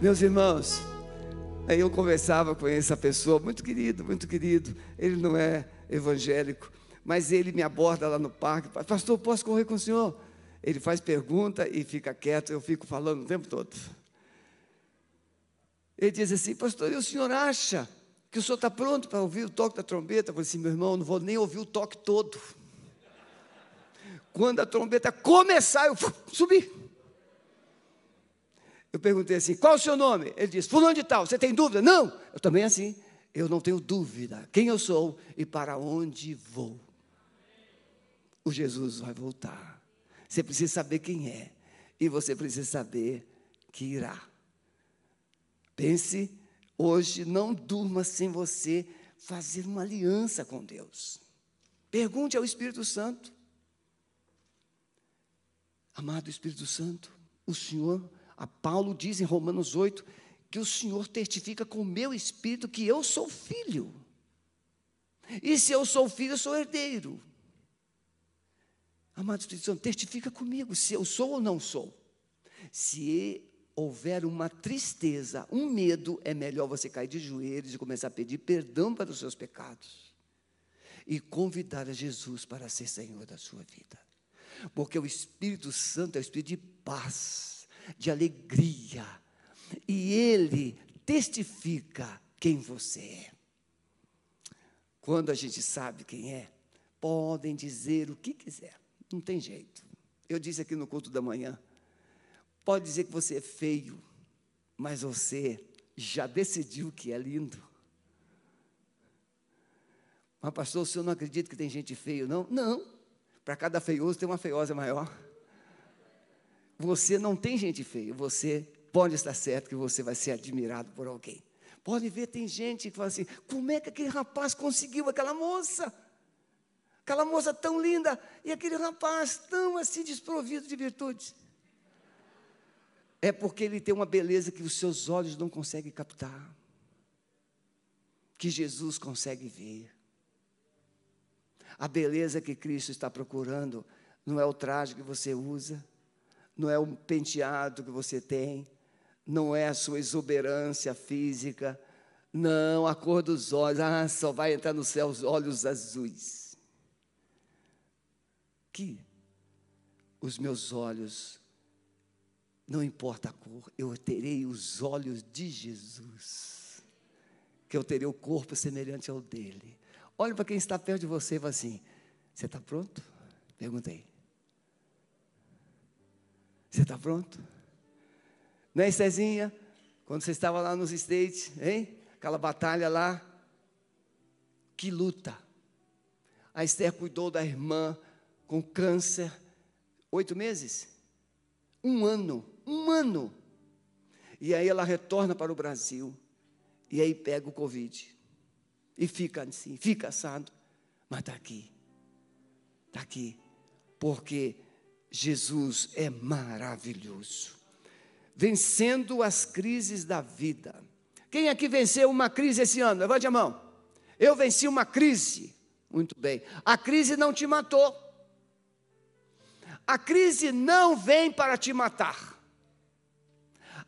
Meus irmãos, aí eu conversava com essa pessoa, muito querido, muito querido. Ele não é evangélico, mas ele me aborda lá no parque. Pastor, posso correr com o senhor? Ele faz pergunta e fica quieto, eu fico falando o tempo todo. Ele diz assim, pastor, e o senhor acha que o senhor está pronto para ouvir o toque da trombeta? Eu falei assim, meu irmão, não vou nem ouvir o toque todo. Quando a trombeta começar, eu subi. Eu perguntei assim: qual o seu nome? Ele disse: Fulano de Tal, você tem dúvida? Não, eu também assim. Eu não tenho dúvida quem eu sou e para onde vou. O Jesus vai voltar. Você precisa saber quem é e você precisa saber que irá. Pense hoje, não durma sem você fazer uma aliança com Deus. Pergunte ao Espírito Santo. Amado Espírito Santo, o Senhor a Paulo diz em Romanos 8 que o Senhor testifica com o meu espírito que eu sou filho. E se eu sou filho, eu sou herdeiro. Amado Espírito Santo, testifica comigo se eu sou ou não sou. Se houver uma tristeza, um medo, é melhor você cair de joelhos e começar a pedir perdão para os seus pecados. E convidar a Jesus para ser Senhor da sua vida. Porque o Espírito Santo é o Espírito de paz de alegria. E ele testifica quem você é. Quando a gente sabe quem é, podem dizer o que quiser, não tem jeito. Eu disse aqui no culto da manhã: pode dizer que você é feio, mas você já decidiu que é lindo. Mas, pastor, o senhor não acredita que tem gente feio, não? Não. Para cada feioso tem uma feiosa maior. Você não tem gente feia, você pode estar certo que você vai ser admirado por alguém. Pode ver, tem gente que fala assim: como é que aquele rapaz conseguiu aquela moça? Aquela moça tão linda e aquele rapaz tão assim desprovido de virtudes. É porque ele tem uma beleza que os seus olhos não conseguem captar, que Jesus consegue ver. A beleza que Cristo está procurando não é o traje que você usa, não é um penteado que você tem, não é a sua exuberância física, não, a cor dos olhos, ah, só vai entrar no céu os olhos azuis. Que os meus olhos, não importa a cor, eu terei os olhos de Jesus, que eu terei o corpo semelhante ao dele. Olhe para quem está perto de você e fala assim: Você está pronto? Perguntei. Você está pronto? Não é, Cezinha? Quando você estava lá nos States, hein? Aquela batalha lá. Que luta. A Esther cuidou da irmã com câncer. Oito meses? Um ano. Um ano. E aí ela retorna para o Brasil. E aí pega o Covid. E fica assim, fica assado. Mas está aqui. Está aqui. Porque Jesus é maravilhoso. Vencendo as crises da vida. Quem aqui venceu uma crise esse ano? Levante a mão. Eu venci uma crise. Muito bem. A crise não te matou. A crise não vem para te matar.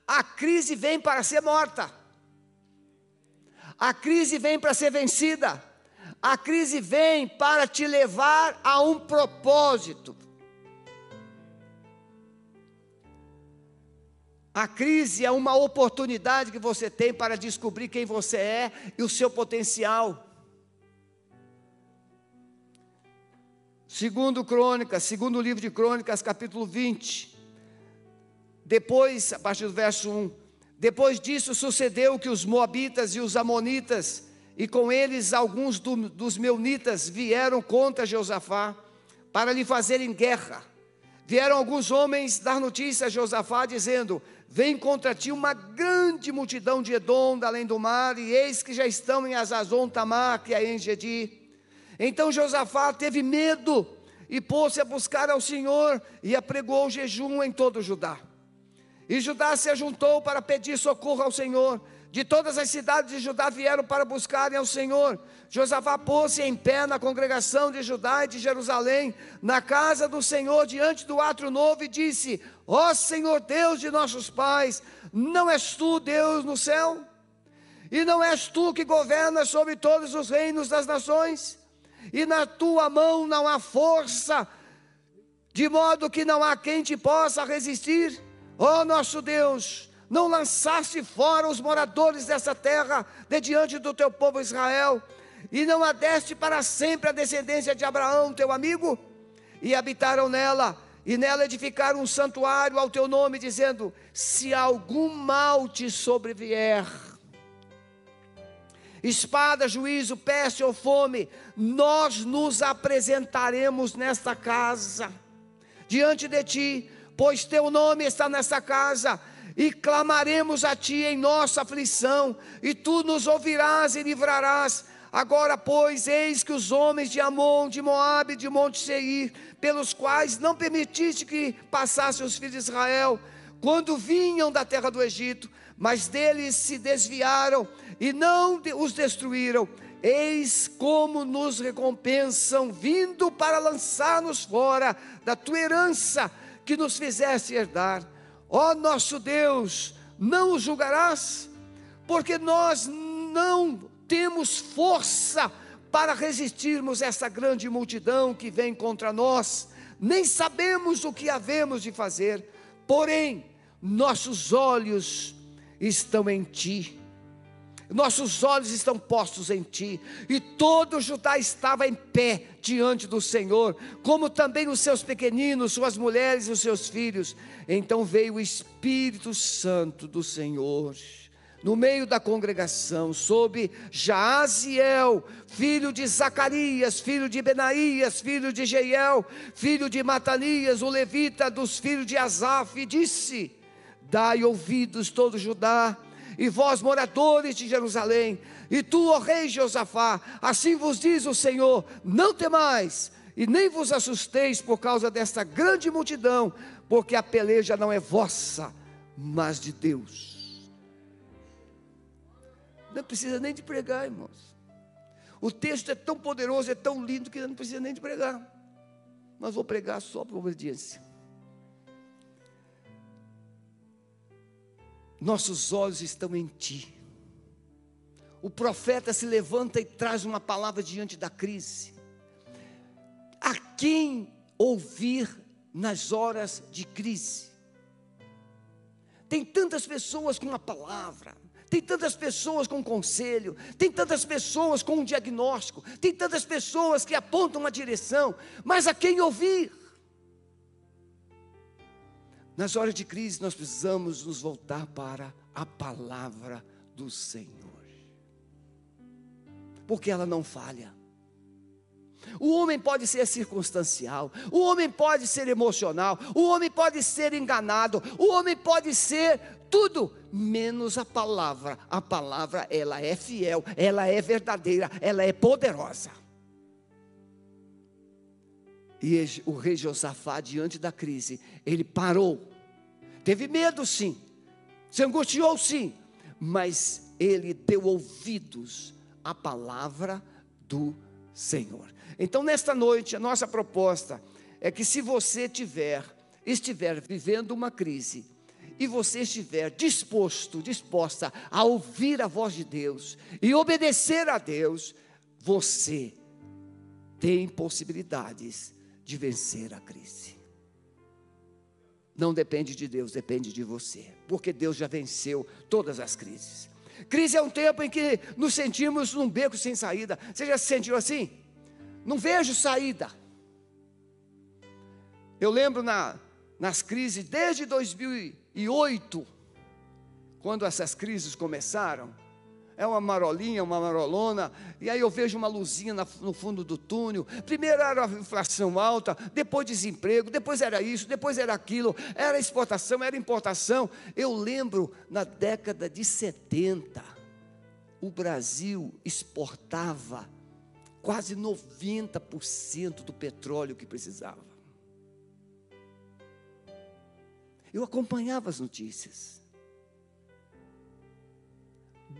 A crise vem para ser morta. A crise vem para ser vencida. A crise vem para te levar a um propósito. A crise é uma oportunidade que você tem para descobrir quem você é e o seu potencial. Segundo Crônicas, segundo livro de Crônicas, capítulo 20. Depois, a partir do verso 1, depois disso sucedeu que os moabitas e os amonitas e com eles alguns do, dos meunitas vieram contra Josafá para lhe fazerem guerra. Vieram alguns homens dar notícia a Josafá dizendo: Vem contra ti uma grande multidão de Edom, da além do mar, e eis que já estão em Azazon Tamar, que é em Gedi. Então Josafá teve medo e pôs-se a buscar ao Senhor e apregou jejum em todo Judá. E Judá se ajuntou para pedir socorro ao Senhor. De todas as cidades de Judá vieram para buscarem ao Senhor. Josafá pôs-se em pé na congregação de Judá e de Jerusalém, na casa do Senhor, diante do átrio novo, e disse: Ó Senhor Deus de nossos pais, Não és tu Deus no céu? E não és tu que governas sobre todos os reinos das nações? E na tua mão não há força, de modo que não há quem te possa resistir? Ó oh, nosso Deus, não lançaste fora os moradores dessa terra de diante do teu povo Israel, e não adeste para sempre a descendência de Abraão, teu amigo? E habitaram nela, e nela edificaram um santuário ao teu nome, dizendo: Se algum mal te sobrevier, espada, juízo, peste ou fome, nós nos apresentaremos nesta casa, diante de ti, pois teu nome está nesta casa, e clamaremos a ti em nossa aflição, e tu nos ouvirás e livrarás. Agora, pois, eis que os homens de Amon, de Moabe, de Monte Seir, pelos quais não permitiste que passassem os filhos de Israel, quando vinham da terra do Egito, mas deles se desviaram e não os destruíram. Eis como nos recompensam, vindo para lançar-nos fora da tua herança que nos fizeste herdar. Ó nosso Deus, não os julgarás, porque nós não temos força para resistirmos essa grande multidão que vem contra nós, nem sabemos o que havemos de fazer, porém, nossos olhos estão em Ti. Nossos olhos estão postos em ti, e todo Judá estava em pé diante do Senhor, como também os seus pequeninos, suas mulheres e os seus filhos. Então veio o Espírito Santo do Senhor no meio da congregação, sob Jaaziel, filho de Zacarias, filho de Benaías, filho de Jeiel, filho de Matanias, o levita dos filhos de Asaf, e disse: Dai ouvidos todo Judá, e vós moradores de Jerusalém, e tu, ó rei Josafá, assim vos diz o Senhor: não temais, e nem vos assusteis por causa desta grande multidão, porque a peleja não é vossa, mas de Deus. Não precisa nem de pregar, irmãos. O texto é tão poderoso, é tão lindo que não precisa nem de pregar. Mas vou pregar só para obediência. Nossos olhos estão em Ti. O profeta se levanta e traz uma palavra diante da crise. A quem ouvir nas horas de crise? Tem tantas pessoas com uma palavra, tem tantas pessoas com conselho, tem tantas pessoas com um diagnóstico, tem tantas pessoas que apontam uma direção, mas a quem ouvir? Nas horas de crise, nós precisamos nos voltar para a palavra do Senhor, porque ela não falha. O homem pode ser circunstancial, o homem pode ser emocional, o homem pode ser enganado, o homem pode ser tudo, menos a palavra. A palavra, ela é fiel, ela é verdadeira, ela é poderosa. E o rei Josafá, diante da crise, ele parou. Teve medo, sim. Se angustiou, sim. Mas ele deu ouvidos à palavra do Senhor. Então, nesta noite, a nossa proposta é que se você tiver, estiver vivendo uma crise, e você estiver disposto, disposta a ouvir a voz de Deus e obedecer a Deus, você tem possibilidades de vencer a crise. Não depende de Deus, depende de você, porque Deus já venceu todas as crises. Crise é um tempo em que nos sentimos num beco sem saída. Você já se sentiu assim? Não vejo saída. Eu lembro na, nas crises desde 2008, quando essas crises começaram, é uma marolinha, uma marolona, e aí eu vejo uma luzinha no fundo do túnel. Primeiro era a inflação alta, depois desemprego, depois era isso, depois era aquilo, era exportação, era importação. Eu lembro na década de 70, o Brasil exportava quase 90% do petróleo que precisava. Eu acompanhava as notícias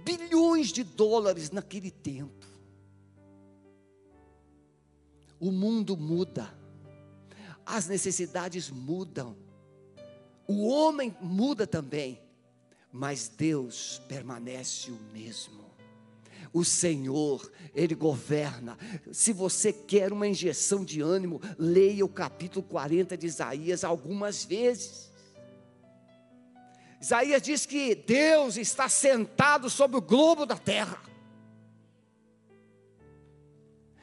bilhões de dólares naquele tempo. O mundo muda, as necessidades mudam, o homem muda também, mas Deus permanece o mesmo. O Senhor, Ele governa. Se você quer uma injeção de ânimo, leia o capítulo 40 de Isaías algumas vezes. Isaías diz que Deus está sentado sobre o globo da terra.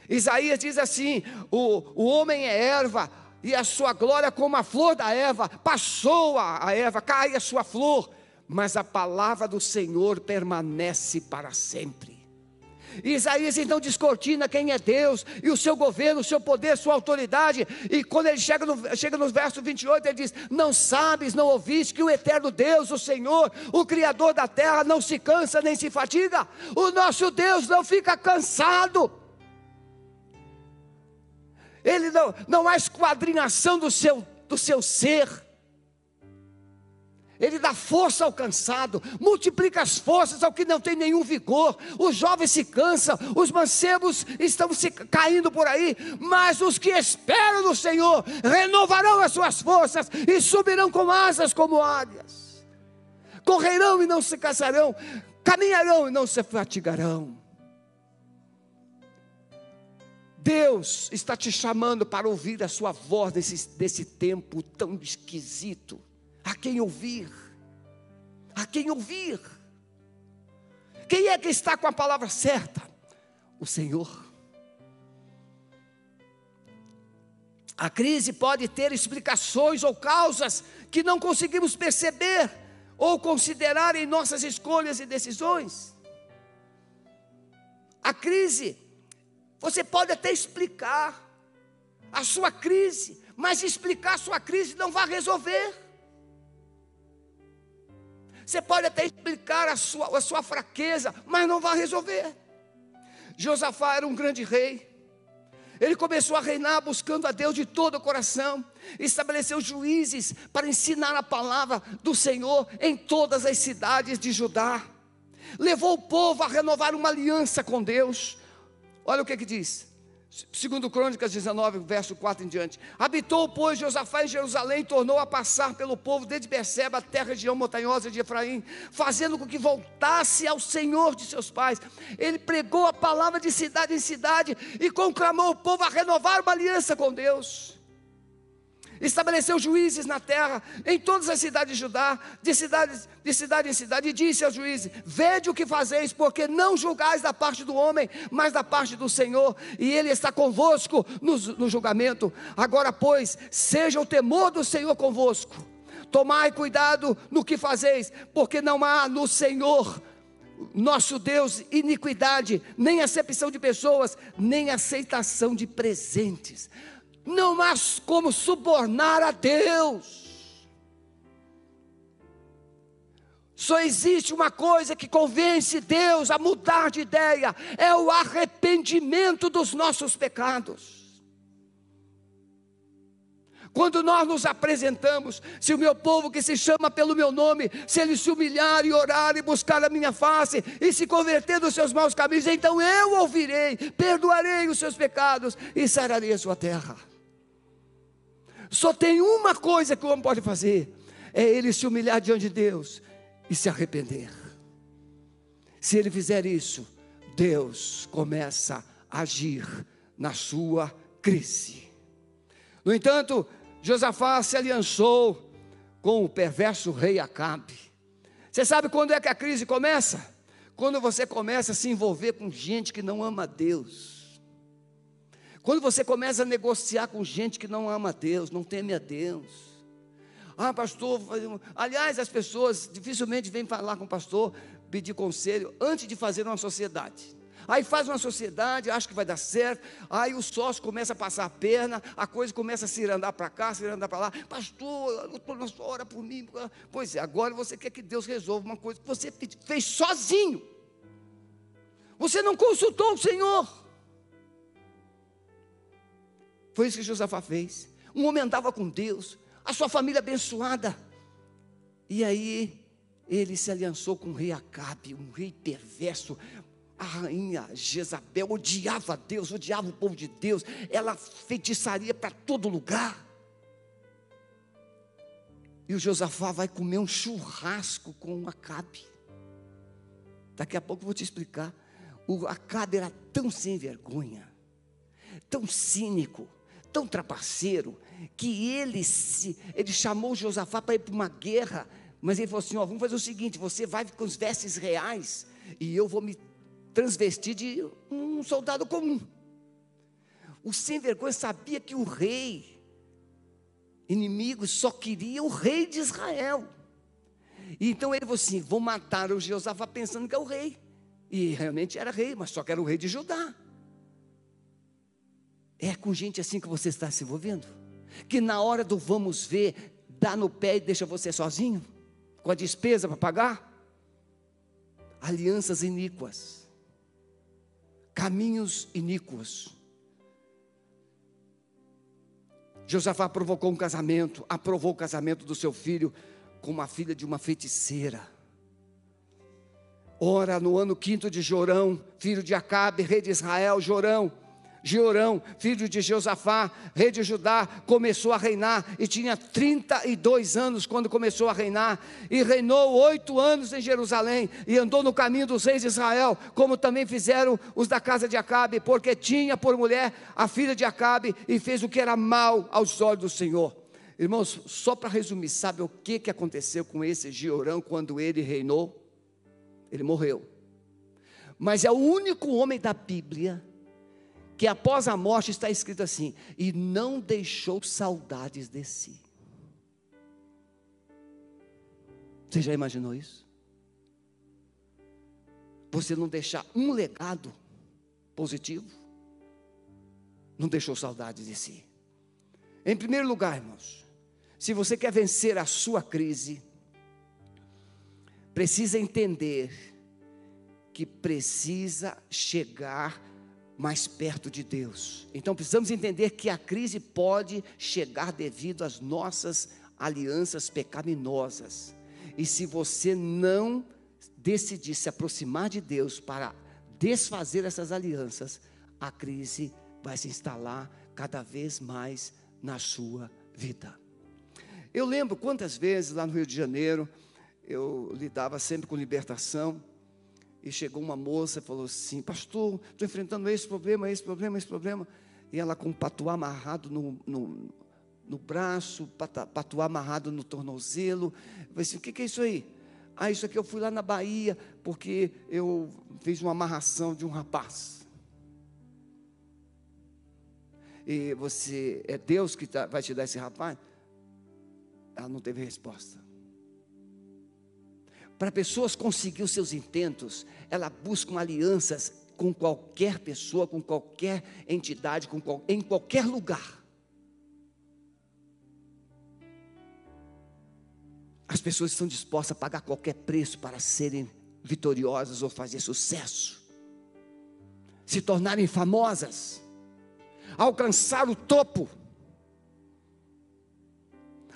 Isaías diz assim: o, o homem é erva, e a sua glória como a flor da erva, passou a, a erva, cai a sua flor, mas a palavra do Senhor permanece para sempre. Isaías então descortina quem é Deus e o seu governo, o seu poder, sua autoridade. E quando ele chega no, chega no verso 28, ele diz: Não sabes, não ouviste que o eterno Deus, o Senhor, o Criador da terra, não se cansa nem se fatiga. O nosso Deus não fica cansado. Ele não, não há esquadrinhação do seu, do seu ser. Ele dá força ao cansado, multiplica as forças ao que não tem nenhum vigor. Os jovens se cansam, os mancebos estão se caindo por aí, mas os que esperam no Senhor renovarão as suas forças e subirão com asas como águias. Correrão e não se cansarão, caminharão e não se fatigarão. Deus está te chamando para ouvir a sua voz desse tempo tão esquisito. A quem ouvir? A quem ouvir? Quem é que está com a palavra certa? O Senhor. A crise pode ter explicações ou causas que não conseguimos perceber ou considerar em nossas escolhas e decisões. A crise, você pode até explicar a sua crise, mas explicar a sua crise não vai resolver. Você pode até explicar a sua, a sua fraqueza, mas não vai resolver. Josafá era um grande rei. Ele começou a reinar buscando a Deus de todo o coração, estabeleceu juízes para ensinar a palavra do Senhor em todas as cidades de Judá. Levou o povo a renovar uma aliança com Deus. Olha o que, que diz: Segundo Crônicas 19, verso 4 em diante. Habitou, pois, Josafá em Jerusalém, tornou a passar pelo povo desde Berseba até a região montanhosa de Efraim, fazendo com que voltasse ao Senhor de seus pais. Ele pregou a palavra de cidade em cidade e conclamou o povo a renovar uma aliança com Deus estabeleceu juízes na terra, em todas as cidades de Judá, de, cidade, de cidade em cidade, e disse aos juízes: Vede o que fazeis, porque não julgais da parte do homem, mas da parte do Senhor, e Ele está convosco no, no julgamento. Agora, pois, seja o temor do Senhor convosco. Tomai cuidado no que fazeis, porque não há no Senhor nosso Deus, iniquidade, nem acepção de pessoas, nem aceitação de presentes não há como subornar a Deus. Só existe uma coisa que convence Deus a mudar de ideia: é o arrependimento dos nossos pecados. Quando nós nos apresentamos, se o meu povo que se chama pelo meu nome, se ele se humilhar e orar e buscar a minha face e se converter dos seus maus caminhos, então eu ouvirei, perdoarei os seus pecados e sararei a sua terra. Só tem uma coisa que o homem pode fazer: é ele se humilhar diante de Deus e se arrepender. Se ele fizer isso, Deus começa a agir na sua crise. No entanto, Josafá se aliançou com o perverso rei Acabe. Você sabe quando é que a crise começa? Quando você começa a se envolver com gente que não ama Deus. Quando você começa a negociar com gente que não ama Deus, não teme a Deus. Ah, pastor, aliás, as pessoas dificilmente vêm falar com o pastor, pedir conselho antes de fazer uma sociedade. Aí faz uma sociedade, acha que vai dar certo, aí o sócio começa a passar a perna, a coisa começa a se andar para cá, se andar para lá. Pastor, ora por mim. Pois é, agora você quer que Deus resolva uma coisa que você fez sozinho. Você não consultou o Senhor. Foi isso que Josafá fez. Um homem andava com Deus, a sua família abençoada. E aí ele se aliançou com o rei Acabe, um rei perverso. A rainha Jezabel odiava Deus, odiava o povo de Deus. Ela feitiçaria para todo lugar. E o Josafá vai comer um churrasco com o Acabe. Daqui a pouco eu vou te explicar. O Acabe era tão sem vergonha, tão cínico, tão trapaceiro, que ele, se, ele chamou Josafá para ir para uma guerra, mas ele falou assim: ó, vamos fazer o seguinte: você vai com os vestes reais e eu vou me transvestir de um soldado comum. O sem vergonha sabia que o rei inimigo só queria o rei de Israel. E então ele falou assim: vou matar o Josafá pensando que é o rei. E realmente era rei, mas só que era o rei de Judá. É com gente assim que você está se envolvendo? Que na hora do vamos ver, dá no pé e deixa você sozinho? Com a despesa para pagar? Alianças iníquas, caminhos iníquos. Josafá provocou um casamento, aprovou o casamento do seu filho com uma filha de uma feiticeira. Ora, no ano quinto de Jorão, filho de Acabe, rei de Israel, Jorão, Jeorão, filho de Josafá, rei de Judá, começou a reinar e tinha 32 anos quando começou a reinar, e reinou oito anos em Jerusalém, e andou no caminho dos reis de Israel, como também fizeram os da casa de Acabe, porque tinha por mulher a filha de Acabe, e fez o que era mal aos olhos do Senhor. Irmãos, só para resumir, sabe o que, que aconteceu com esse Jeorão quando ele reinou? Ele morreu. Mas é o único homem da Bíblia que após a morte está escrito assim: e não deixou saudades de si. Você já imaginou isso? Você não deixar um legado positivo, não deixou saudades de si. Em primeiro lugar, irmãos, se você quer vencer a sua crise, precisa entender que precisa chegar mais perto de Deus. Então precisamos entender que a crise pode chegar devido às nossas alianças pecaminosas. E se você não decidir se aproximar de Deus para desfazer essas alianças, a crise vai se instalar cada vez mais na sua vida. Eu lembro quantas vezes lá no Rio de Janeiro eu lidava sempre com libertação e chegou uma moça e falou assim: Pastor, estou enfrentando esse problema, esse problema, esse problema. E ela com um patuá amarrado no, no, no braço, patuá amarrado no tornozelo. Eu falei assim: O que, que é isso aí? Ah, isso aqui eu fui lá na Bahia, porque eu fiz uma amarração de um rapaz. E você, é Deus que tá, vai te dar esse rapaz? Ela não teve resposta. Para pessoas conseguir os seus intentos, ela busca alianças com qualquer pessoa, com qualquer entidade, com qual, em qualquer lugar. As pessoas estão dispostas a pagar qualquer preço para serem vitoriosas ou fazer sucesso, se tornarem famosas, alcançar o topo.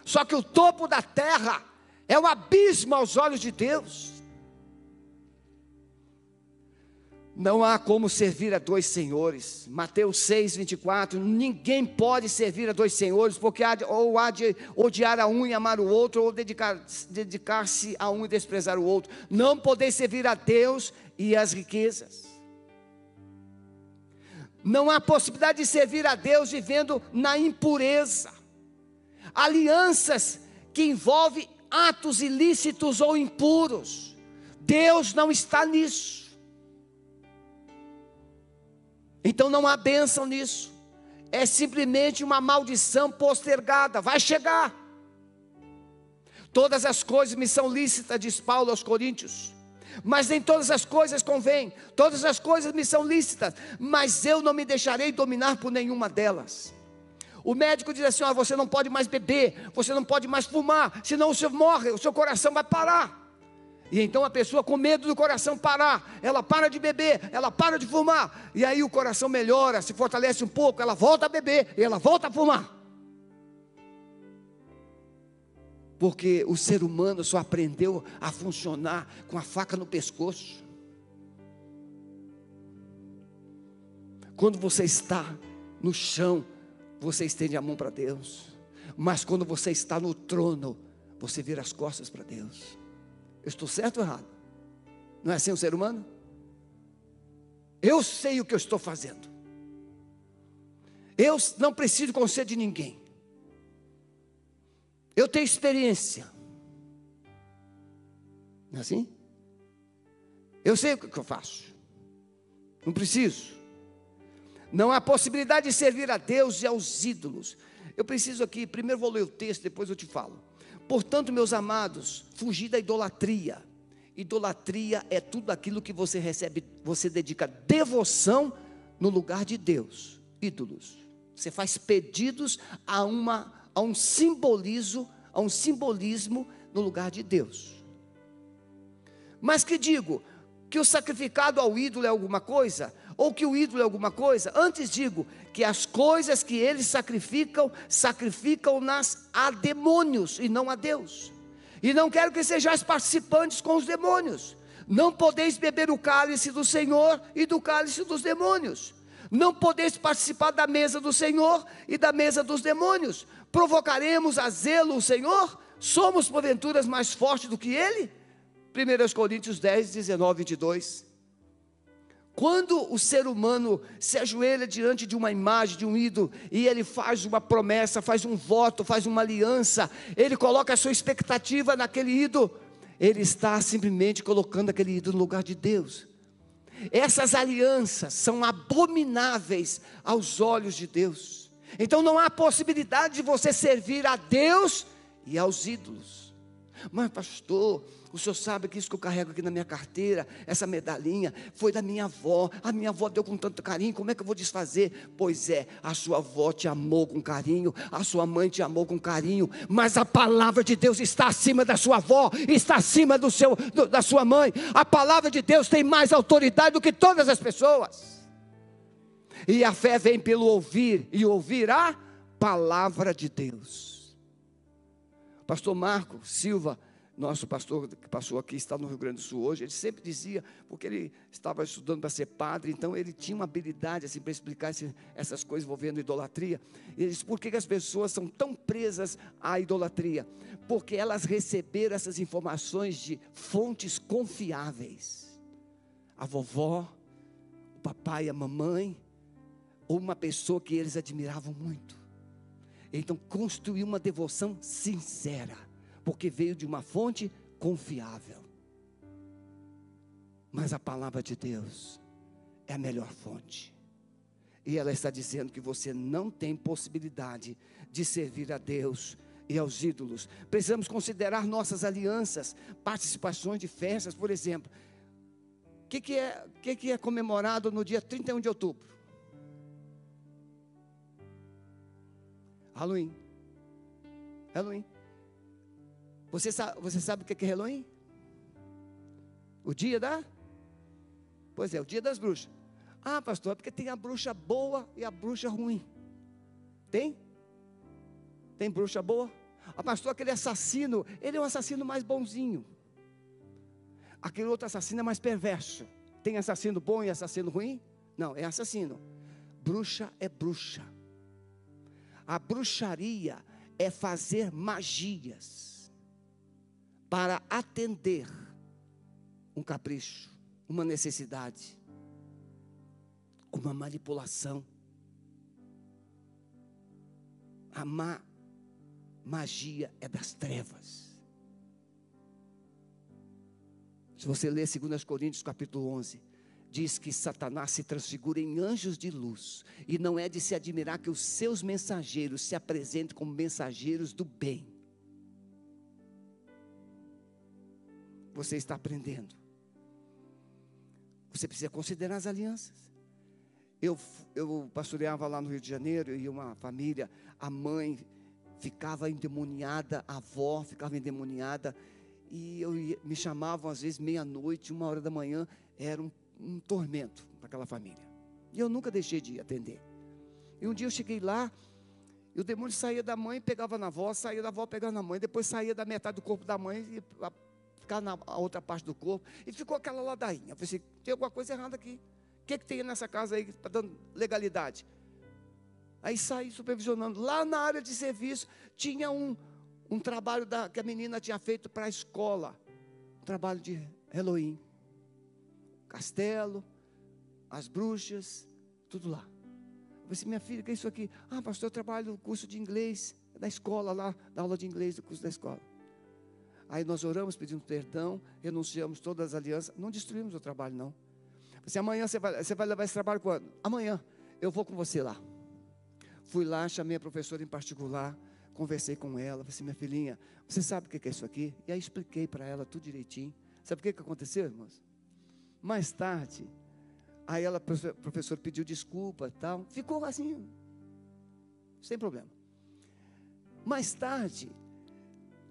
Só que o topo da terra é um abismo aos olhos de Deus. Não há como servir a dois senhores. Mateus 6, 24. Ninguém pode servir a dois senhores, porque há de, ou há de odiar a um e amar o outro, ou dedicar-se dedicar a um e desprezar o outro. Não podeis servir a Deus e as riquezas. Não há possibilidade de servir a Deus vivendo na impureza. Alianças que envolvem atos ilícitos ou impuros. Deus não está nisso. Então não há bênção nisso. É simplesmente uma maldição postergada. Vai chegar. Todas as coisas me são lícitas, diz Paulo aos Coríntios. Mas nem todas as coisas convêm. Todas as coisas me são lícitas. Mas eu não me deixarei dominar por nenhuma delas. O médico diz assim: ó, você não pode mais beber, você não pode mais fumar, senão o senhor morre, o seu coração vai parar. E então a pessoa com medo do coração parar, ela para de beber, ela para de fumar, e aí o coração melhora, se fortalece um pouco, ela volta a beber e ela volta a fumar. Porque o ser humano só aprendeu a funcionar com a faca no pescoço. Quando você está no chão, você estende a mão para Deus. Mas quando você está no trono, você vira as costas para Deus. Eu estou certo ou errado? Não é assim o ser humano? Eu sei o que eu estou fazendo. Eu não preciso de conselho de ninguém. Eu tenho experiência. Não é assim? Eu sei o que eu faço. Não preciso. Não há possibilidade de servir a Deus e aos ídolos. Eu preciso aqui, primeiro vou ler o texto, depois eu te falo. Portanto, meus amados, fugir da idolatria. Idolatria é tudo aquilo que você recebe, você dedica devoção no lugar de Deus. Ídolos. Você faz pedidos a uma a um simbolismo, a um simbolismo no lugar de Deus. Mas que digo que o sacrificado ao ídolo é alguma coisa, ou que o ídolo é alguma coisa? Antes digo que as coisas que eles sacrificam, sacrificam-nas a demônios e não a Deus. E não quero que sejais participantes com os demônios. Não podeis beber o cálice do Senhor e do cálice dos demônios. Não podeis participar da mesa do Senhor e da mesa dos demônios. Provocaremos a zelo o Senhor? Somos porventuras mais fortes do que ele? 1 Coríntios 10, 19, 22. Quando o ser humano se ajoelha diante de uma imagem, de um ídolo, e ele faz uma promessa, faz um voto, faz uma aliança, ele coloca a sua expectativa naquele ídolo, ele está simplesmente colocando aquele ídolo no lugar de Deus. Essas alianças são abomináveis aos olhos de Deus. Então não há possibilidade de você servir a Deus e aos ídolos. Mas, pastor, o senhor sabe que isso que eu carrego aqui na minha carteira, essa medalhinha, foi da minha avó. A minha avó deu com tanto carinho, como é que eu vou desfazer? Pois é, a sua avó te amou com carinho, a sua mãe te amou com carinho, mas a palavra de Deus está acima da sua avó, está acima do seu, do, da sua mãe. A palavra de Deus tem mais autoridade do que todas as pessoas. E a fé vem pelo ouvir, e ouvir a palavra de Deus. Pastor Marco Silva nosso pastor que passou aqui, está no Rio Grande do Sul hoje, ele sempre dizia, porque ele estava estudando para ser padre, então ele tinha uma habilidade assim, para explicar esse, essas coisas envolvendo idolatria. Ele disse, por que, que as pessoas são tão presas à idolatria? Porque elas receberam essas informações de fontes confiáveis. A vovó, o papai, a mamãe, ou uma pessoa que eles admiravam muito. Então construiu uma devoção sincera porque veio de uma fonte confiável. Mas a palavra de Deus é a melhor fonte. E ela está dizendo que você não tem possibilidade de servir a Deus e aos ídolos. Precisamos considerar nossas alianças, participações de festas, por exemplo. O que, que, é, que, que é comemorado no dia 31 de outubro? Halloween. Halloween. Você sabe, você sabe o que é Halloween? O dia da? Pois é, o dia das bruxas. Ah, pastor, é porque tem a bruxa boa e a bruxa ruim. Tem? Tem bruxa boa? Ah, pastor, aquele assassino, ele é um assassino mais bonzinho. Aquele outro assassino é mais perverso. Tem assassino bom e assassino ruim? Não, é assassino. Bruxa é bruxa. A bruxaria é fazer magias para atender um capricho, uma necessidade, uma manipulação. A má magia é das trevas. Se você ler 2 Coríntios capítulo 11, diz que Satanás se transfigura em anjos de luz, e não é de se admirar que os seus mensageiros se apresentem como mensageiros do bem. você está aprendendo. Você precisa considerar as alianças. Eu, eu pastoreava lá no Rio de Janeiro e uma família, a mãe ficava endemoniada, a avó ficava endemoniada, e eu me chamavam às vezes meia-noite, uma hora da manhã, era um, um tormento para aquela família. E eu nunca deixei de atender. E um dia eu cheguei lá, e o demônio saía da mãe, pegava na avó, saía da avó, pegava na mãe, depois saía da metade do corpo da mãe e ficar na outra parte do corpo. E ficou aquela ladainha. Eu pensei, tem alguma coisa errada aqui. O que, é que tem nessa casa aí que está dando legalidade? Aí saí supervisionando. Lá na área de serviço tinha um, um trabalho da, que a menina tinha feito para a escola, um trabalho de Halloween. Castelo, as bruxas, tudo lá. Eu falei assim, minha filha, o que é isso aqui? Ah, pastor, eu trabalho no curso de inglês, da escola lá, da aula de inglês, do curso da escola. Aí nós oramos pedindo perdão, renunciamos todas as alianças, não destruímos o trabalho, não. Você amanhã você vai, você vai levar esse trabalho quando? Amanhã, eu vou com você lá. Fui lá, chamei a professora em particular, conversei com ela, falei assim, minha filhinha, você sabe o que é isso aqui? E aí expliquei para ela tudo direitinho. Sabe o que, que aconteceu, irmãos? Mais tarde, aí ela, professor, pediu desculpa tal, ficou assim, sem problema. Mais tarde,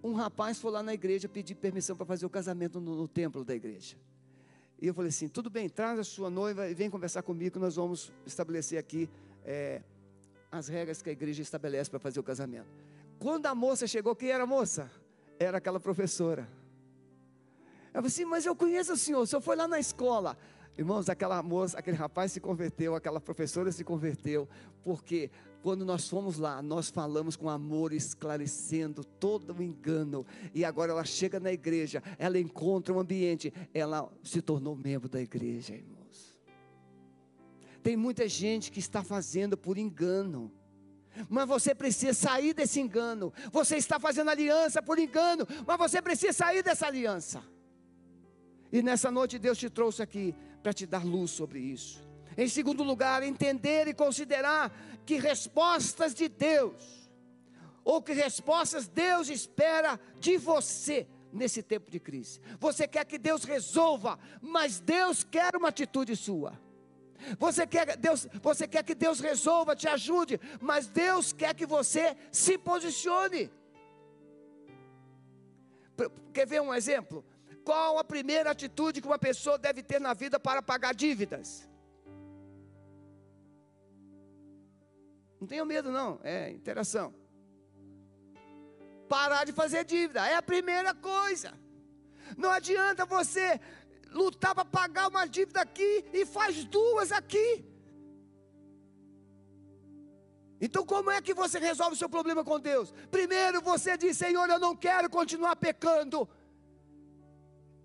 um rapaz foi lá na igreja pedir permissão para fazer o casamento no, no, templo da igreja. E eu falei assim: tudo bem, traz a sua noiva e vem conversar comigo, nós vamos estabelecer aqui é, as regras que a igreja estabelece para fazer o casamento. Quando a moça chegou, quem era a moça? Era aquela professora. Eu falei assim, mas eu conheço o senhor, o senhor foi lá na escola. Irmãos, aquela moça, aquele rapaz se converteu, aquela professora se converteu, porque quando nós fomos lá, nós falamos com amor, esclarecendo todo o engano, e agora ela chega na igreja, ela encontra um ambiente, ela se tornou membro da igreja, irmãos. Tem muita gente que está fazendo por engano. Mas você precisa sair desse engano. Você está fazendo aliança por engano, mas você precisa sair dessa aliança. E nessa noite Deus te trouxe aqui para te dar luz sobre isso. Em segundo lugar, entender e considerar que respostas de Deus, ou que respostas Deus espera de você nesse tempo de crise. Você quer que Deus resolva, mas Deus quer uma atitude sua. Você quer, Deus, você quer que Deus resolva, te ajude, mas Deus quer que você se posicione. Quer ver um exemplo? Qual a primeira atitude que uma pessoa deve ter na vida para pagar dívidas? Não tenha medo, não, é interação. Parar de fazer dívida, é a primeira coisa. Não adianta você lutar para pagar uma dívida aqui e faz duas aqui. Então, como é que você resolve o seu problema com Deus? Primeiro, você diz: Senhor, eu não quero continuar pecando.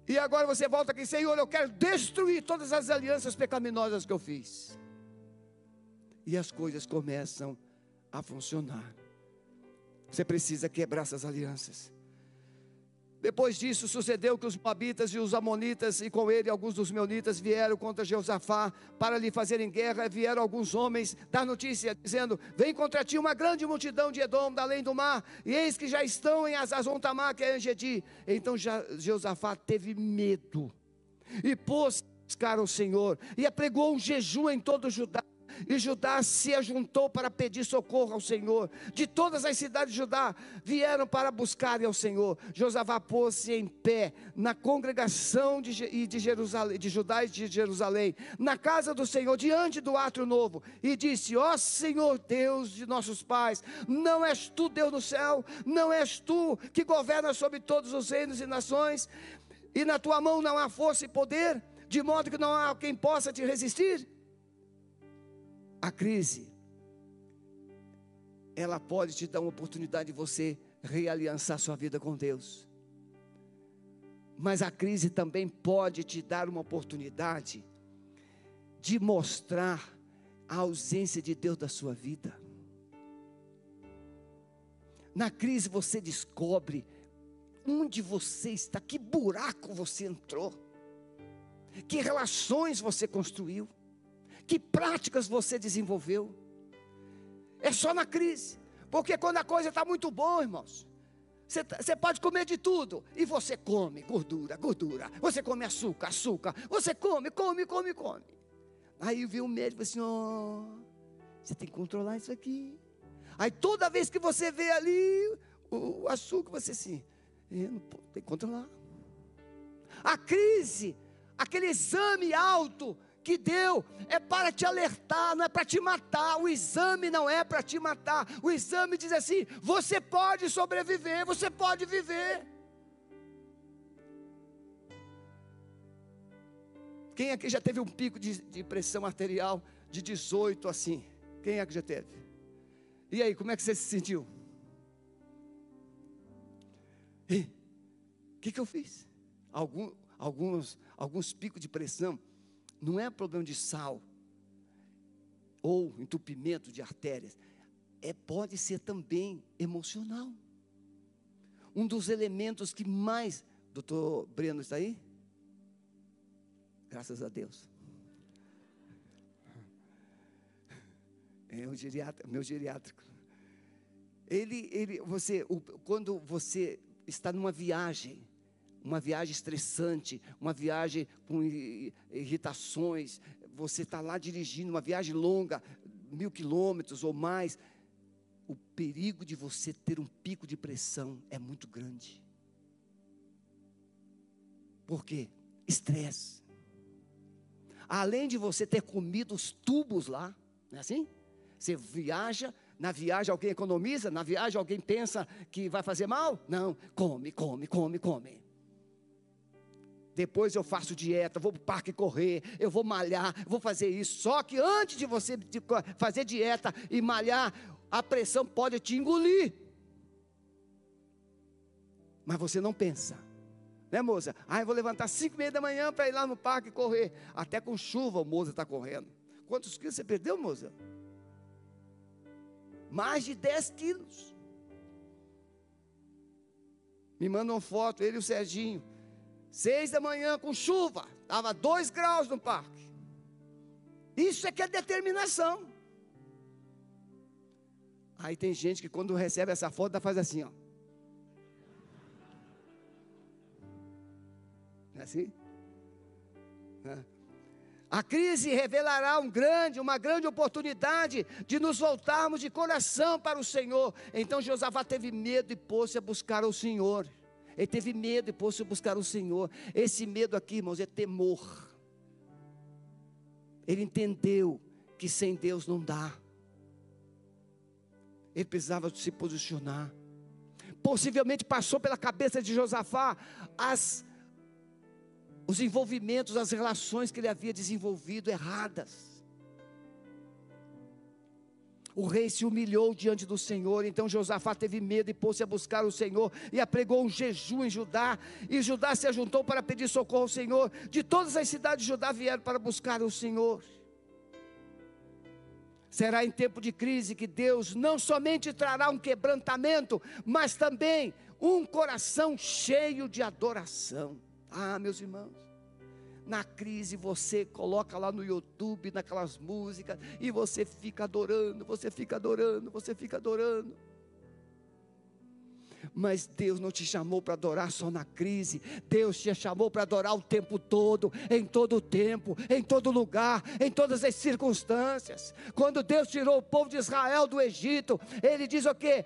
E agora você volta aqui, Senhor, eu quero destruir todas as alianças pecaminosas que eu fiz. E as coisas começam a funcionar. Você precisa quebrar essas alianças. Depois disso, sucedeu que os Moabitas e os Amonitas, e com ele alguns dos Meunitas, vieram contra Jeosafá para lhe fazerem guerra. Vieram alguns homens dar notícia, dizendo: Vem contra ti uma grande multidão de Edom, da além do mar, e eis que já estão em Azazontamá, que é Angedi. Então Jeosafá teve medo e pôs buscar o Senhor, e apregou um jejum em todo o Judá e Judá se ajuntou para pedir socorro ao Senhor. De todas as cidades de Judá vieram para buscar ao Senhor. Josafá pôs-se em pé na congregação de, de, Jerusalém, de Judá e de Jerusalém, na casa do Senhor, diante do átrio novo, e disse: Ó oh, Senhor Deus de nossos pais, não és tu Deus no céu, não és tu que governas sobre todos os reinos e nações, e na tua mão não há força e poder, de modo que não há quem possa te resistir? A crise, ela pode te dar uma oportunidade de você realiançar sua vida com Deus. Mas a crise também pode te dar uma oportunidade de mostrar a ausência de Deus da sua vida. Na crise você descobre onde você está, que buraco você entrou, que relações você construiu. Que práticas você desenvolveu? É só na crise. Porque quando a coisa está muito boa, irmãos, você, tá, você, pode comer de tudo. E você come gordura, gordura. Você come açúcar, açúcar. Você come, come, come, come. Aí viu o médico assim: ó, oh, você tem que controlar isso aqui. Aí toda vez que você vê ali o, o açúcar, você assim, tem que controlar. A crise, aquele exame alto que deu é para te alertar, não é para te matar. O exame não é para te matar. O exame diz assim: você pode sobreviver, você pode viver. Quem aqui já teve um pico de, de pressão arterial de 18 assim? Quem é que já teve? E aí, como é que você se sentiu? O que, que eu fiz? Algum, alguns, alguns picos de pressão. Não é problema de sal ou entupimento de artérias. É, pode ser também emocional. Um dos elementos que mais. Doutor Breno está aí? Graças a Deus. É o geriatra, meu geriátrico. Ele, ele, você, o, quando você está numa viagem, uma viagem estressante, uma viagem com irritações, você está lá dirigindo uma viagem longa, mil quilômetros ou mais, o perigo de você ter um pico de pressão é muito grande. Por quê? Estresse. Além de você ter comido os tubos lá, não é assim? Você viaja, na viagem alguém economiza, na viagem alguém pensa que vai fazer mal? Não, come, come, come, come. Depois eu faço dieta, vou para o parque correr, eu vou malhar, vou fazer isso. Só que antes de você fazer dieta e malhar, a pressão pode te engolir. Mas você não pensa. Né, moça? Ah, eu vou levantar cinco e meia da manhã para ir lá no parque correr. Até com chuva o moça está correndo. Quantos quilos você perdeu, moça? Mais de 10 quilos. Me mandam foto, ele e o Serginho. Seis da manhã com chuva. Estava dois graus no parque. Isso é que é determinação. Aí tem gente que quando recebe essa foto, faz assim, ó. É assim? A crise revelará um grande, uma grande oportunidade de nos voltarmos de coração para o Senhor. Então Josafá teve medo e pôs-se a buscar o Senhor. Ele teve medo e pôs-se buscar o Senhor. Esse medo aqui, irmãos, é temor. Ele entendeu que sem Deus não dá. Ele precisava se posicionar. Possivelmente passou pela cabeça de Josafá as os envolvimentos, as relações que ele havia desenvolvido erradas. O rei se humilhou diante do Senhor, então Josafá teve medo e pôs-se a buscar o Senhor e apregou um jejum em Judá. E Judá se ajuntou para pedir socorro ao Senhor. De todas as cidades de Judá vieram para buscar o Senhor. Será em tempo de crise que Deus não somente trará um quebrantamento, mas também um coração cheio de adoração. Ah, meus irmãos, na crise você coloca lá no YouTube, naquelas músicas, e você fica adorando, você fica adorando, você fica adorando. Mas Deus não te chamou para adorar só na crise, Deus te chamou para adorar o tempo todo, em todo o tempo, em todo lugar, em todas as circunstâncias. Quando Deus tirou o povo de Israel do Egito, Ele diz o quê?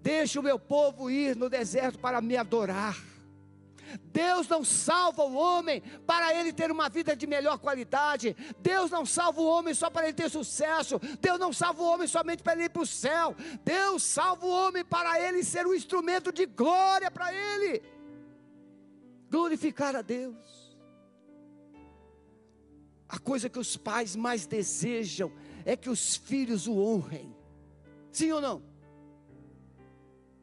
Deixe o meu povo ir no deserto para me adorar. Deus não salva o homem para ele ter uma vida de melhor qualidade. Deus não salva o homem só para ele ter sucesso. Deus não salva o homem somente para ele ir para o céu. Deus salva o homem para ele ser um instrumento de glória para ele. Glorificar a Deus. A coisa que os pais mais desejam é que os filhos o honrem. Sim ou não?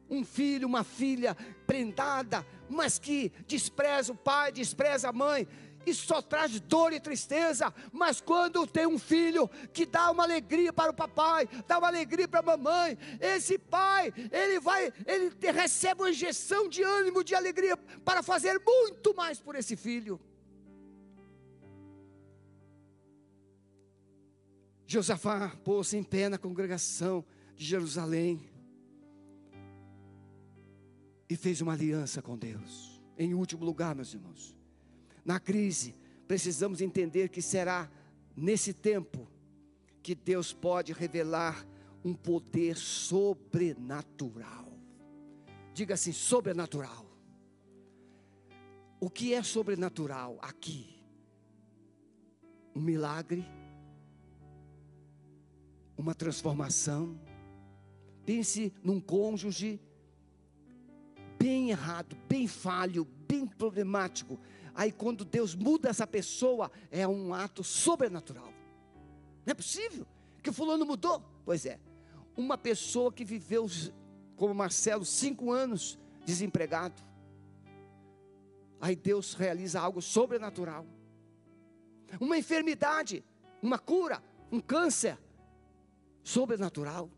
Um filho, uma filha prendada, mas que despreza o pai, despreza a mãe, isso só traz dor e tristeza. Mas quando tem um filho que dá uma alegria para o papai, dá uma alegria para a mamãe, esse pai, ele vai, ele recebe uma injeção de ânimo, de alegria para fazer muito mais por esse filho. Josafá pôs-se em pé na congregação de Jerusalém e fez uma aliança com Deus. Em último lugar, meus irmãos, na crise, precisamos entender que será nesse tempo que Deus pode revelar um poder sobrenatural. Diga assim: sobrenatural. O que é sobrenatural aqui? Um milagre, uma transformação. Pense num cônjuge bem errado, bem falho, bem problemático. Aí quando Deus muda essa pessoa, é um ato sobrenatural. Não é possível que o fulano mudou. Pois é, uma pessoa que viveu como Marcelo cinco anos desempregado. Aí Deus realiza algo sobrenatural. Uma enfermidade, uma cura, um câncer sobrenatural.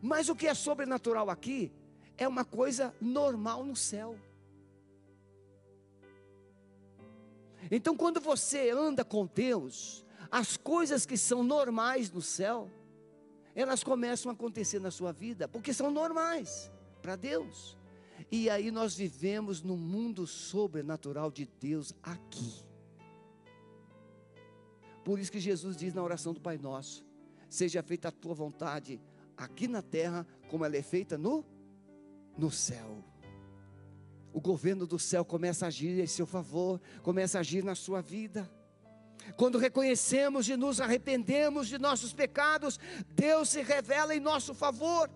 Mas o que é sobrenatural aqui é uma coisa normal no céu. Então, quando você anda com Deus, as coisas que são normais no céu, elas começam a acontecer na sua vida, porque são normais para Deus. E aí nós vivemos no mundo sobrenatural de Deus aqui. Por isso que Jesus diz na oração do Pai Nosso: Seja feita a tua vontade aqui na terra, como ela é feita no, no céu. O governo do céu começa a agir em seu favor, começa a agir na sua vida. Quando reconhecemos e nos arrependemos de nossos pecados, Deus se revela em nosso favor.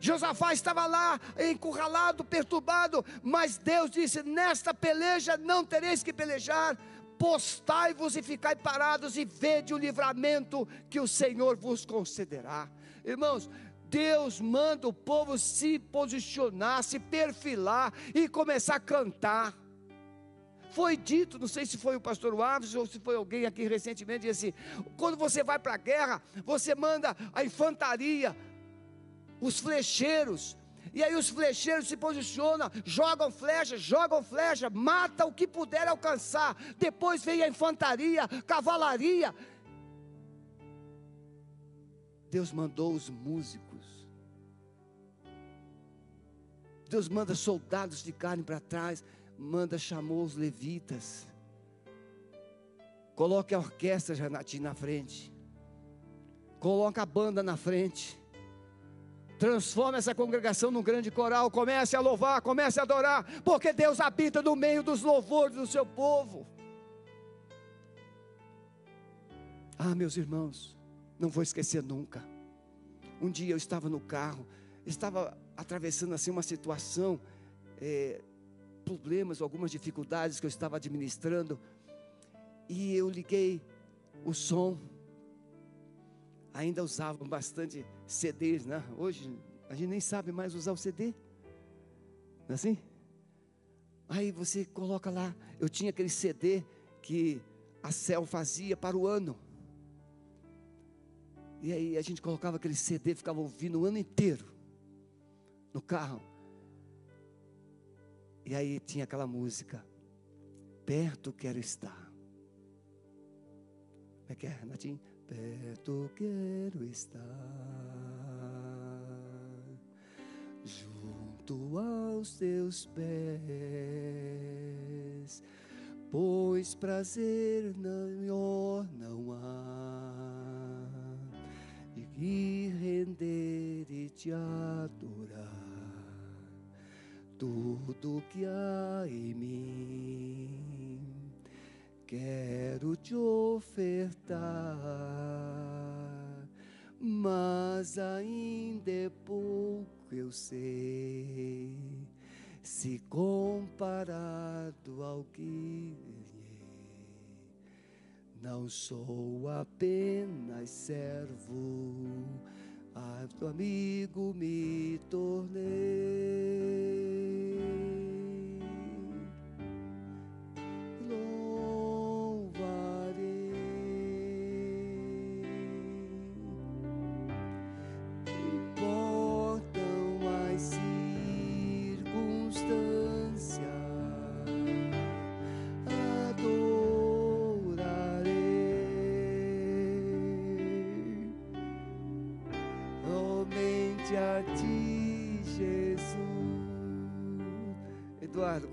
Josafá estava lá, encurralado, perturbado, mas Deus disse: Nesta peleja não tereis que pelejar, postai-vos e ficai parados e vede o livramento que o Senhor vos concederá. Irmãos, Deus manda o povo se posicionar, se perfilar e começar a cantar. Foi dito, não sei se foi o pastor Alves ou se foi alguém aqui recentemente, disse assim: quando você vai para a guerra, você manda a infantaria, os flecheiros, e aí os flecheiros se posicionam, jogam flecha, jogam flecha, mata o que puder alcançar. Depois vem a infantaria, cavalaria. Deus mandou os músicos. Deus manda soldados ficarem para trás manda chamou os levitas. Coloque a orquestra Janati na frente. Coloque a banda na frente. Transforma essa congregação num grande coral. Comece a louvar, comece a adorar, porque Deus habita no meio dos louvores do seu povo. Ah, meus irmãos, não vou esquecer nunca. Um dia eu estava no carro, estava atravessando assim uma situação é, problemas, algumas dificuldades que eu estava administrando, e eu liguei o som. Ainda usavam bastante CDs, né? Hoje a gente nem sabe mais usar o CD. Não é assim? Aí você coloca lá, eu tinha aquele CD que a Cel fazia para o ano. E aí a gente colocava aquele CD, ficava ouvindo o ano inteiro no carro. E aí tinha aquela música, perto quero estar. Como é que é, Renatinho? Perto quero estar, junto aos teus pés, pois prazer maior não há, e render e te adorar tudo que há em mim. Quero te ofertar, mas ainda é pouco eu sei, se comparado ao que não sou apenas servo ah, teu amigo me tornei.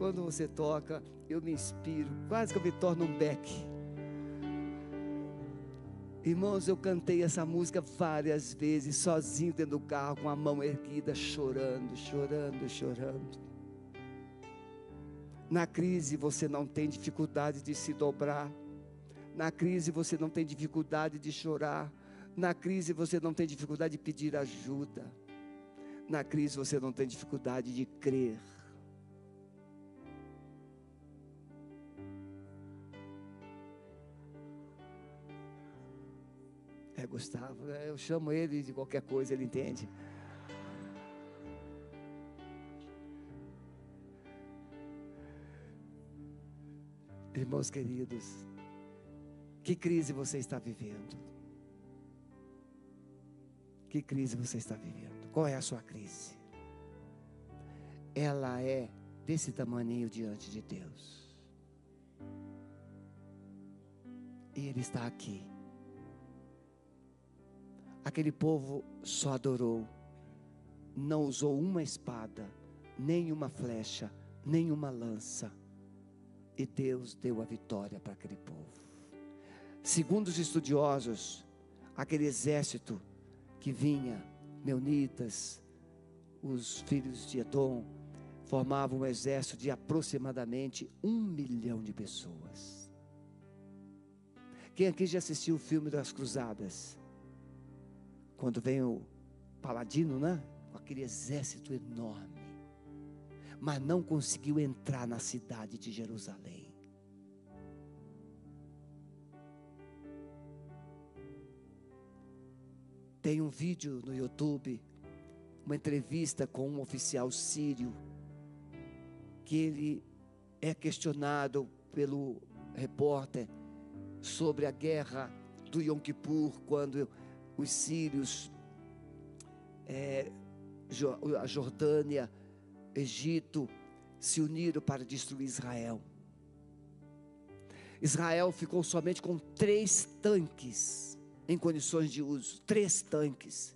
Quando você toca, eu me inspiro, quase que eu me torno um beck. Irmãos, eu cantei essa música várias vezes, sozinho dentro do carro, com a mão erguida, chorando, chorando, chorando. Na crise você não tem dificuldade de se dobrar. Na crise você não tem dificuldade de chorar. Na crise você não tem dificuldade de pedir ajuda. Na crise você não tem dificuldade de crer. Gustavo. Eu chamo ele de qualquer coisa, ele entende. Irmãos queridos, que crise você está vivendo? Que crise você está vivendo? Qual é a sua crise? Ela é desse tamanho diante de Deus. E Ele está aqui Aquele povo só adorou, não usou uma espada, nem uma flecha, nem uma lança. E Deus deu a vitória para aquele povo. Segundo os estudiosos, aquele exército que vinha, Meunitas, os filhos de Edom, formavam um exército de aproximadamente um milhão de pessoas. Quem aqui já assistiu o filme das Cruzadas? Quando vem o paladino, né? Com aquele exército enorme, mas não conseguiu entrar na cidade de Jerusalém. Tem um vídeo no YouTube, uma entrevista com um oficial sírio, que ele é questionado pelo repórter sobre a guerra do Yom Kippur, quando os sírios, é, a Jordânia, Egito, se uniram para destruir Israel. Israel ficou somente com três tanques em condições de uso três tanques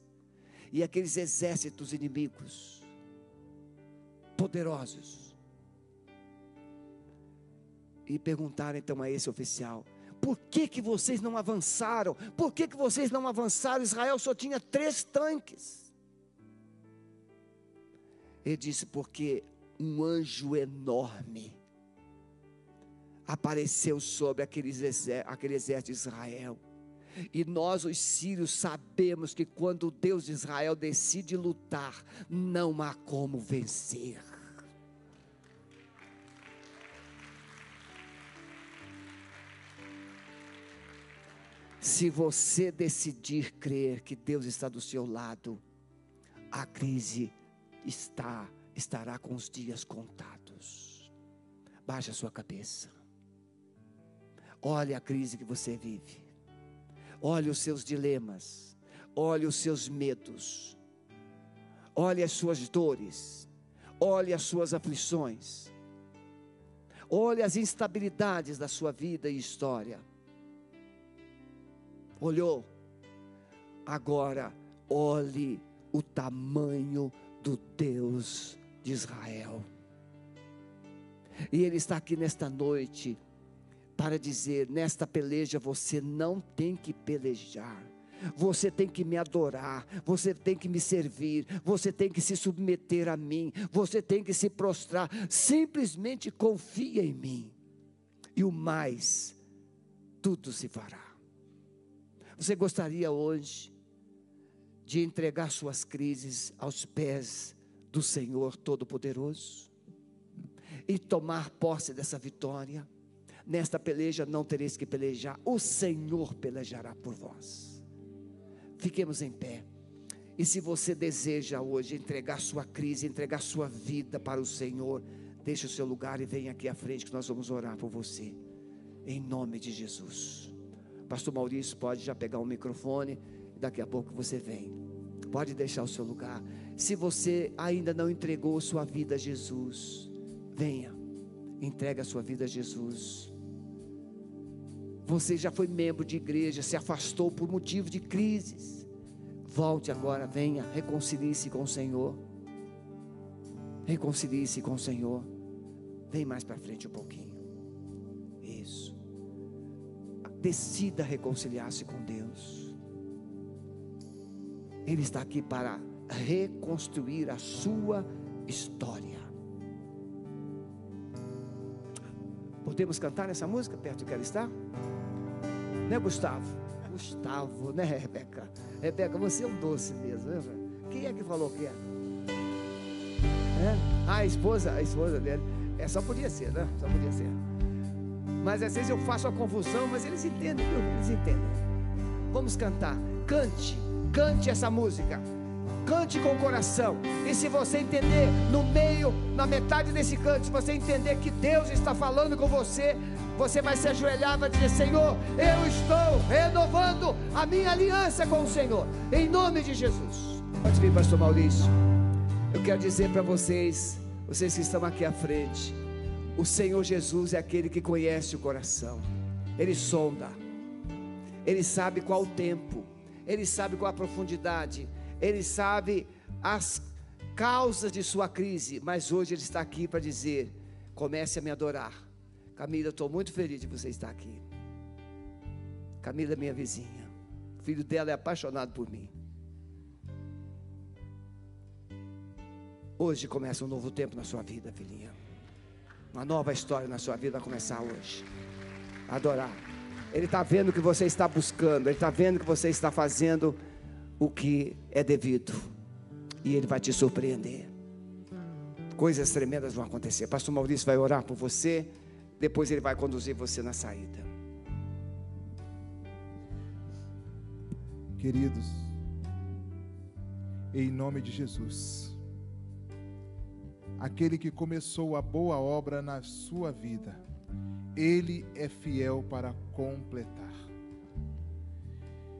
e aqueles exércitos inimigos poderosos. E perguntaram então a esse oficial: por que, que vocês não avançaram? Por que, que vocês não avançaram? Israel só tinha três tanques. Ele disse: porque um anjo enorme apareceu sobre aqueles aquele exército de Israel e nós, os sírios, sabemos que quando o Deus de Israel decide lutar, não há como vencer. Se você decidir crer que Deus está do seu lado, a crise está estará com os dias contados. Baixe a sua cabeça. Olhe a crise que você vive. Olhe os seus dilemas, olhe os seus medos, olhe as suas dores, olhe as suas aflições, olhe as instabilidades da sua vida e história. Olhou? Agora, olhe o tamanho do Deus de Israel. E Ele está aqui nesta noite para dizer: nesta peleja você não tem que pelejar. Você tem que me adorar, você tem que me servir, você tem que se submeter a mim, você tem que se prostrar. Simplesmente confia em mim, e o mais, tudo se fará. Você gostaria hoje de entregar suas crises aos pés do Senhor Todo-Poderoso e tomar posse dessa vitória? Nesta peleja não tereis que pelejar, o Senhor pelejará por vós. Fiquemos em pé. E se você deseja hoje entregar sua crise, entregar sua vida para o Senhor, deixe o seu lugar e venha aqui à frente que nós vamos orar por você. Em nome de Jesus. Pastor Maurício pode já pegar o microfone daqui a pouco você vem. Pode deixar o seu lugar. Se você ainda não entregou sua vida a Jesus, venha. Entrega a sua vida a Jesus. Você já foi membro de igreja, se afastou por motivo de crises. Volte agora, venha, reconcilie-se com o Senhor. Reconcilie-se com o Senhor. Vem mais para frente um pouquinho. Decida reconciliar-se com Deus. Ele está aqui para reconstruir a sua história. Podemos cantar essa música perto que ela está? Né, Gustavo? Gustavo, né, Rebeca? Rebeca, você é um doce mesmo, né? Quem é que falou que é? é? Ah, a esposa, a esposa dele. É, só podia ser, né? Só podia ser. Mas às vezes eu faço a confusão, mas eles entendem, viu? Eles entendem. Vamos cantar. Cante, cante essa música. Cante com o coração. E se você entender no meio, na metade desse canto, se você entender que Deus está falando com você, você vai se ajoelhar, vai dizer: Senhor, eu estou renovando a minha aliança com o Senhor, em nome de Jesus. Pode vir, Pastor Maurício. Eu quero dizer para vocês, vocês que estão aqui à frente, o Senhor Jesus é aquele que conhece o coração, Ele sonda, Ele sabe qual o tempo, Ele sabe qual a profundidade, Ele sabe as causas de sua crise, mas hoje Ele está aqui para dizer: comece a me adorar. Camila, estou muito feliz de você estar aqui. Camila é minha vizinha, o filho dela é apaixonado por mim. Hoje começa um novo tempo na sua vida, filhinha. Uma nova história na sua vida começar hoje. Adorar. Ele está vendo que você está buscando, ele está vendo que você está fazendo o que é devido. E ele vai te surpreender. Coisas tremendas vão acontecer. Pastor Maurício vai orar por você. Depois ele vai conduzir você na saída. Queridos, em nome de Jesus aquele que começou a boa obra na sua vida, ele é fiel para completar.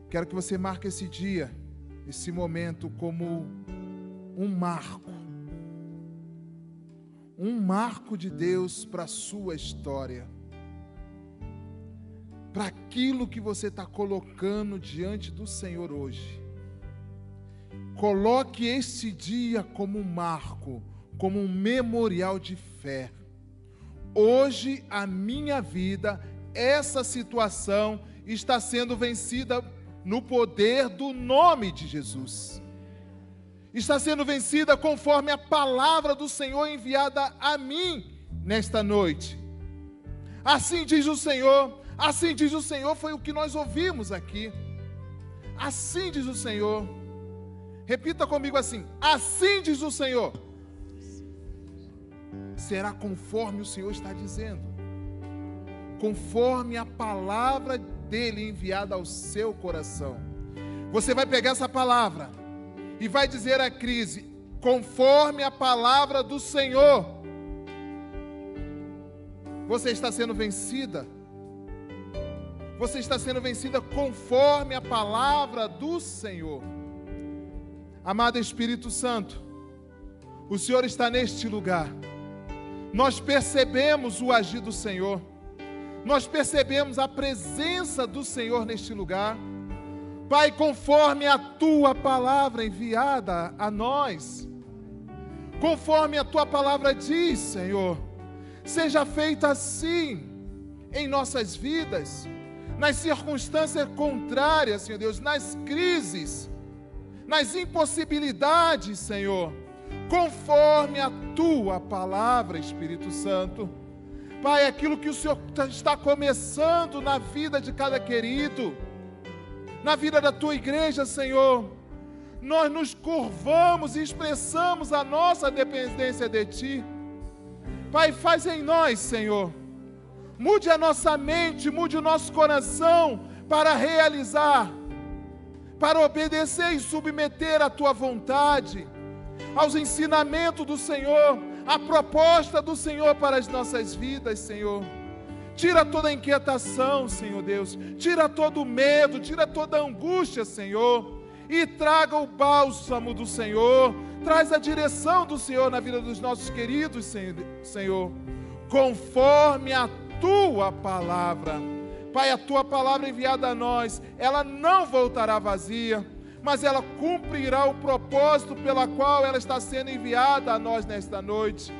Quero que você marque esse dia, esse momento, como um marco. Um marco de Deus para a sua história. Para aquilo que você está colocando diante do Senhor hoje. Coloque esse dia como um marco como um memorial de fé. Hoje, a minha vida, essa situação está sendo vencida no poder do nome de Jesus. Está sendo vencida conforme a palavra do Senhor enviada a mim nesta noite. Assim diz o Senhor, assim diz o Senhor, foi o que nós ouvimos aqui. Assim diz o Senhor. Repita comigo assim: assim diz o Senhor será conforme o Senhor está dizendo, conforme a palavra dele enviada ao seu coração. Você vai pegar essa palavra e vai dizer à crise, conforme a palavra do Senhor. Você está sendo vencida. Você está sendo vencida conforme a palavra do Senhor. Amado Espírito Santo, o Senhor está neste lugar nós percebemos o agir do Senhor, nós percebemos a presença do Senhor neste lugar. Pai, conforme a tua palavra enviada a nós, conforme a tua palavra diz, Senhor, seja feita assim em nossas vidas, nas circunstâncias contrárias, Senhor Deus, nas crises, nas impossibilidades, Senhor conforme a tua palavra, Espírito Santo. Pai, aquilo que o Senhor está começando na vida de cada querido, na vida da tua igreja, Senhor, nós nos curvamos e expressamos a nossa dependência de Ti. Pai, faz em nós, Senhor, mude a nossa mente, mude o nosso coração para realizar, para obedecer e submeter a Tua vontade aos ensinamentos do Senhor, à proposta do Senhor para as nossas vidas, Senhor. Tira toda a inquietação, Senhor Deus. Tira todo o medo, tira toda a angústia, Senhor. E traga o bálsamo do Senhor. Traz a direção do Senhor na vida dos nossos queridos, Senhor. Conforme a tua palavra. Pai, a tua palavra enviada a nós, ela não voltará vazia mas ela cumprirá o propósito pela qual ela está sendo enviada a nós nesta noite.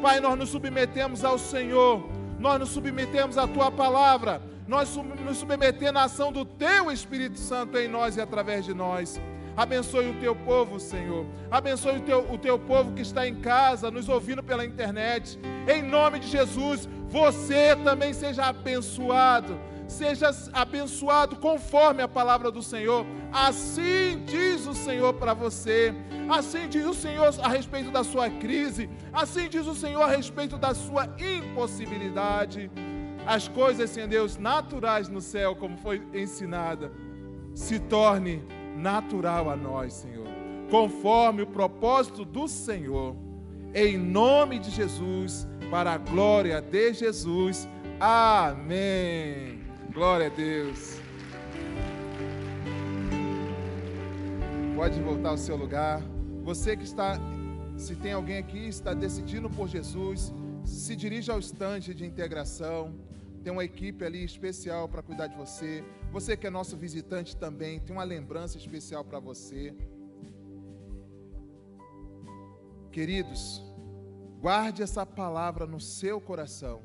Pai, nós nos submetemos ao Senhor, nós nos submetemos à tua palavra, nós nos submetemos à ação do teu Espírito Santo em nós e através de nós. Abençoe o teu povo, Senhor. Abençoe o teu, o teu povo que está em casa, nos ouvindo pela internet. Em nome de Jesus, você também seja abençoado seja abençoado conforme a palavra do Senhor. Assim diz o Senhor para você. Assim diz o Senhor a respeito da sua crise. Assim diz o Senhor a respeito da sua impossibilidade. As coisas, Senhor Deus, naturais no céu, como foi ensinada, se torne natural a nós, Senhor, conforme o propósito do Senhor. Em nome de Jesus, para a glória de Jesus Amém. Glória a Deus. Pode voltar ao seu lugar. Você que está, se tem alguém aqui está decidindo por Jesus, se dirija ao estande de integração. Tem uma equipe ali especial para cuidar de você. Você que é nosso visitante também, tem uma lembrança especial para você. Queridos, guarde essa palavra no seu coração.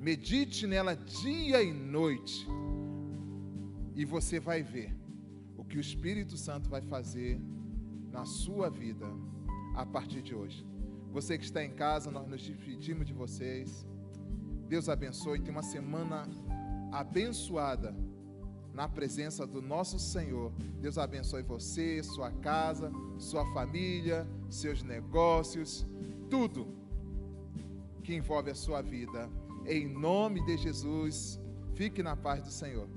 Medite nela dia e noite. E você vai ver o que o Espírito Santo vai fazer na sua vida a partir de hoje. Você que está em casa, nós nos despedimos de vocês. Deus abençoe. Tem uma semana abençoada na presença do nosso Senhor. Deus abençoe você, sua casa, sua família, seus negócios, tudo que envolve a sua vida. Em nome de Jesus, fique na paz do Senhor.